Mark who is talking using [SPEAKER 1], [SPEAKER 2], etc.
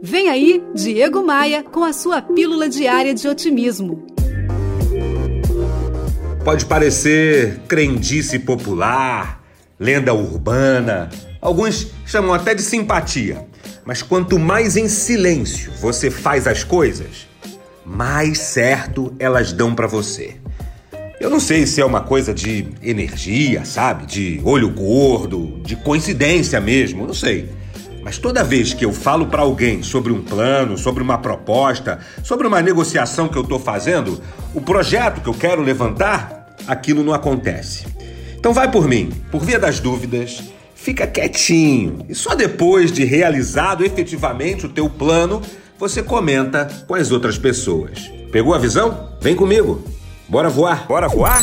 [SPEAKER 1] Vem aí, Diego Maia, com a sua pílula diária de otimismo.
[SPEAKER 2] Pode parecer crendice popular, lenda urbana, alguns chamam até de simpatia. Mas quanto mais em silêncio você faz as coisas, mais certo elas dão para você. Eu não sei se é uma coisa de energia, sabe? De olho gordo, de coincidência mesmo, não sei. Mas toda vez que eu falo para alguém sobre um plano, sobre uma proposta, sobre uma negociação que eu estou fazendo, o projeto que eu quero levantar, aquilo não acontece. Então vai por mim, por via das dúvidas, fica quietinho e só depois de realizado efetivamente o teu plano, você comenta com as outras pessoas. Pegou a visão? Vem comigo. Bora voar? Bora voar?